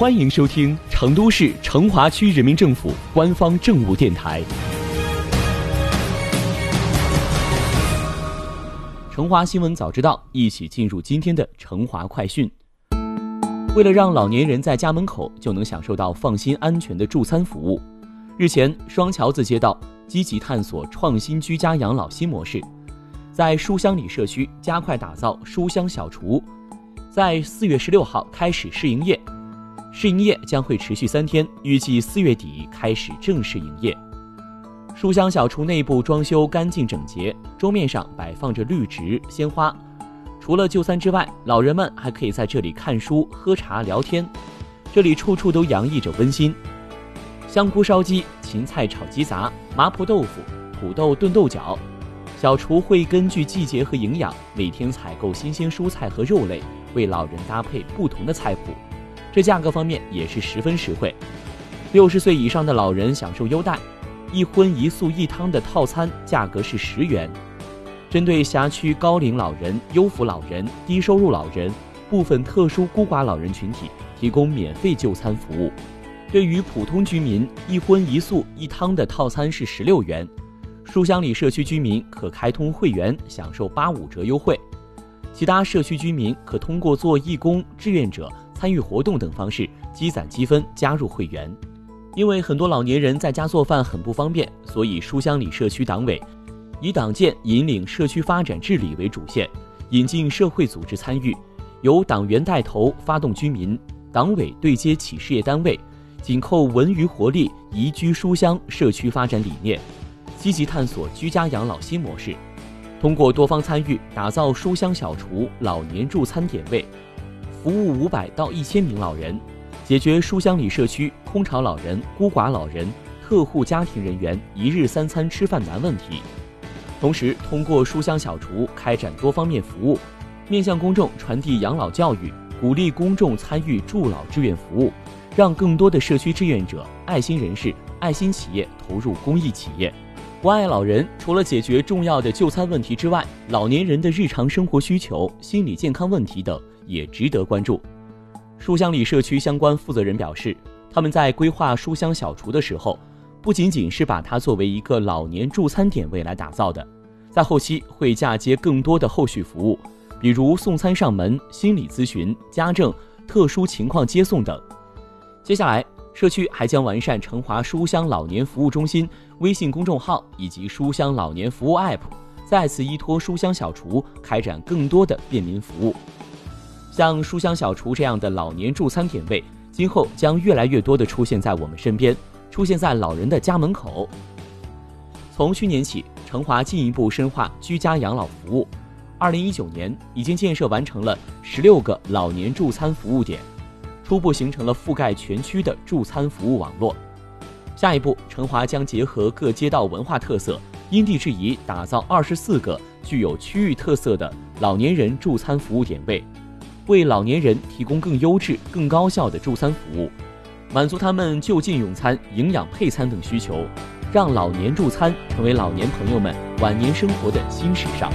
欢迎收听成都市成华区人民政府官方政务电台《成华新闻早知道》，一起进入今天的成华快讯。为了让老年人在家门口就能享受到放心安全的助餐服务，日前，双桥子街道积极探索创新居家养老新模式，在书香里社区加快打造书香小厨，在四月十六号开始试营业。试营业将会持续三天，预计四月底开始正式营业。书香小厨内部装修干净整洁，桌面上摆放着绿植鲜花。除了就餐之外，老人们还可以在这里看书、喝茶、聊天。这里处处都洋溢着温馨。香菇烧鸡、芹菜炒鸡杂、麻婆豆腐、土豆炖豆角。小厨会根据季节和营养，每天采购新鲜蔬菜和肉类，为老人搭配不同的菜谱。这价格方面也是十分实惠，六十岁以上的老人享受优待，一荤一素一汤的套餐价格是十元。针对辖区高龄老人、优抚老人、低收入老人、部分特殊孤寡老人群体，提供免费就餐服务。对于普通居民，一荤一素一汤的套餐是十六元。书香里社区居民可开通会员，享受八五折优惠。其他社区居民可通过做义工、志愿者。参与活动等方式积攒积分加入会员，因为很多老年人在家做饭很不方便，所以书香里社区党委以党建引领社区发展治理为主线，引进社会组织参与，由党员带头发动居民，党委对接企事业单位，紧扣文娱活力宜居书香社区发展理念，积极探索居家养老新模式，通过多方参与，打造书香小厨老年助餐点位。服务五百到一千名老人，解决书香里社区空巢老人、孤寡老人、特户家庭人员一日三餐吃饭难问题。同时，通过书香小厨开展多方面服务，面向公众传递养老教育，鼓励公众参与助老志愿服务，让更多的社区志愿者、爱心人士、爱心企业投入公益企业，关爱老人。除了解决重要的就餐问题之外，老年人的日常生活需求、心理健康问题等。也值得关注。书香里社区相关负责人表示，他们在规划书香小厨的时候，不仅仅是把它作为一个老年助餐点位来打造的，在后期会嫁接更多的后续服务，比如送餐上门、心理咨询、家政、特殊情况接送等。接下来，社区还将完善成华书香老年服务中心微信公众号以及书香老年服务 App，再次依托书香小厨开展更多的便民服务。像书香小厨这样的老年助餐点位，今后将越来越多的出现在我们身边，出现在老人的家门口。从去年起，成华进一步深化居家养老服务，二零一九年已经建设完成了十六个老年助餐服务点，初步形成了覆盖全区的助餐服务网络。下一步，成华将结合各街道文化特色，因地制宜打造二十四个具有区域特色的老年人助餐服务点位。为老年人提供更优质、更高效的助餐服务，满足他们就近用餐、营养配餐等需求，让老年助餐成为老年朋友们晚年生活的新时尚。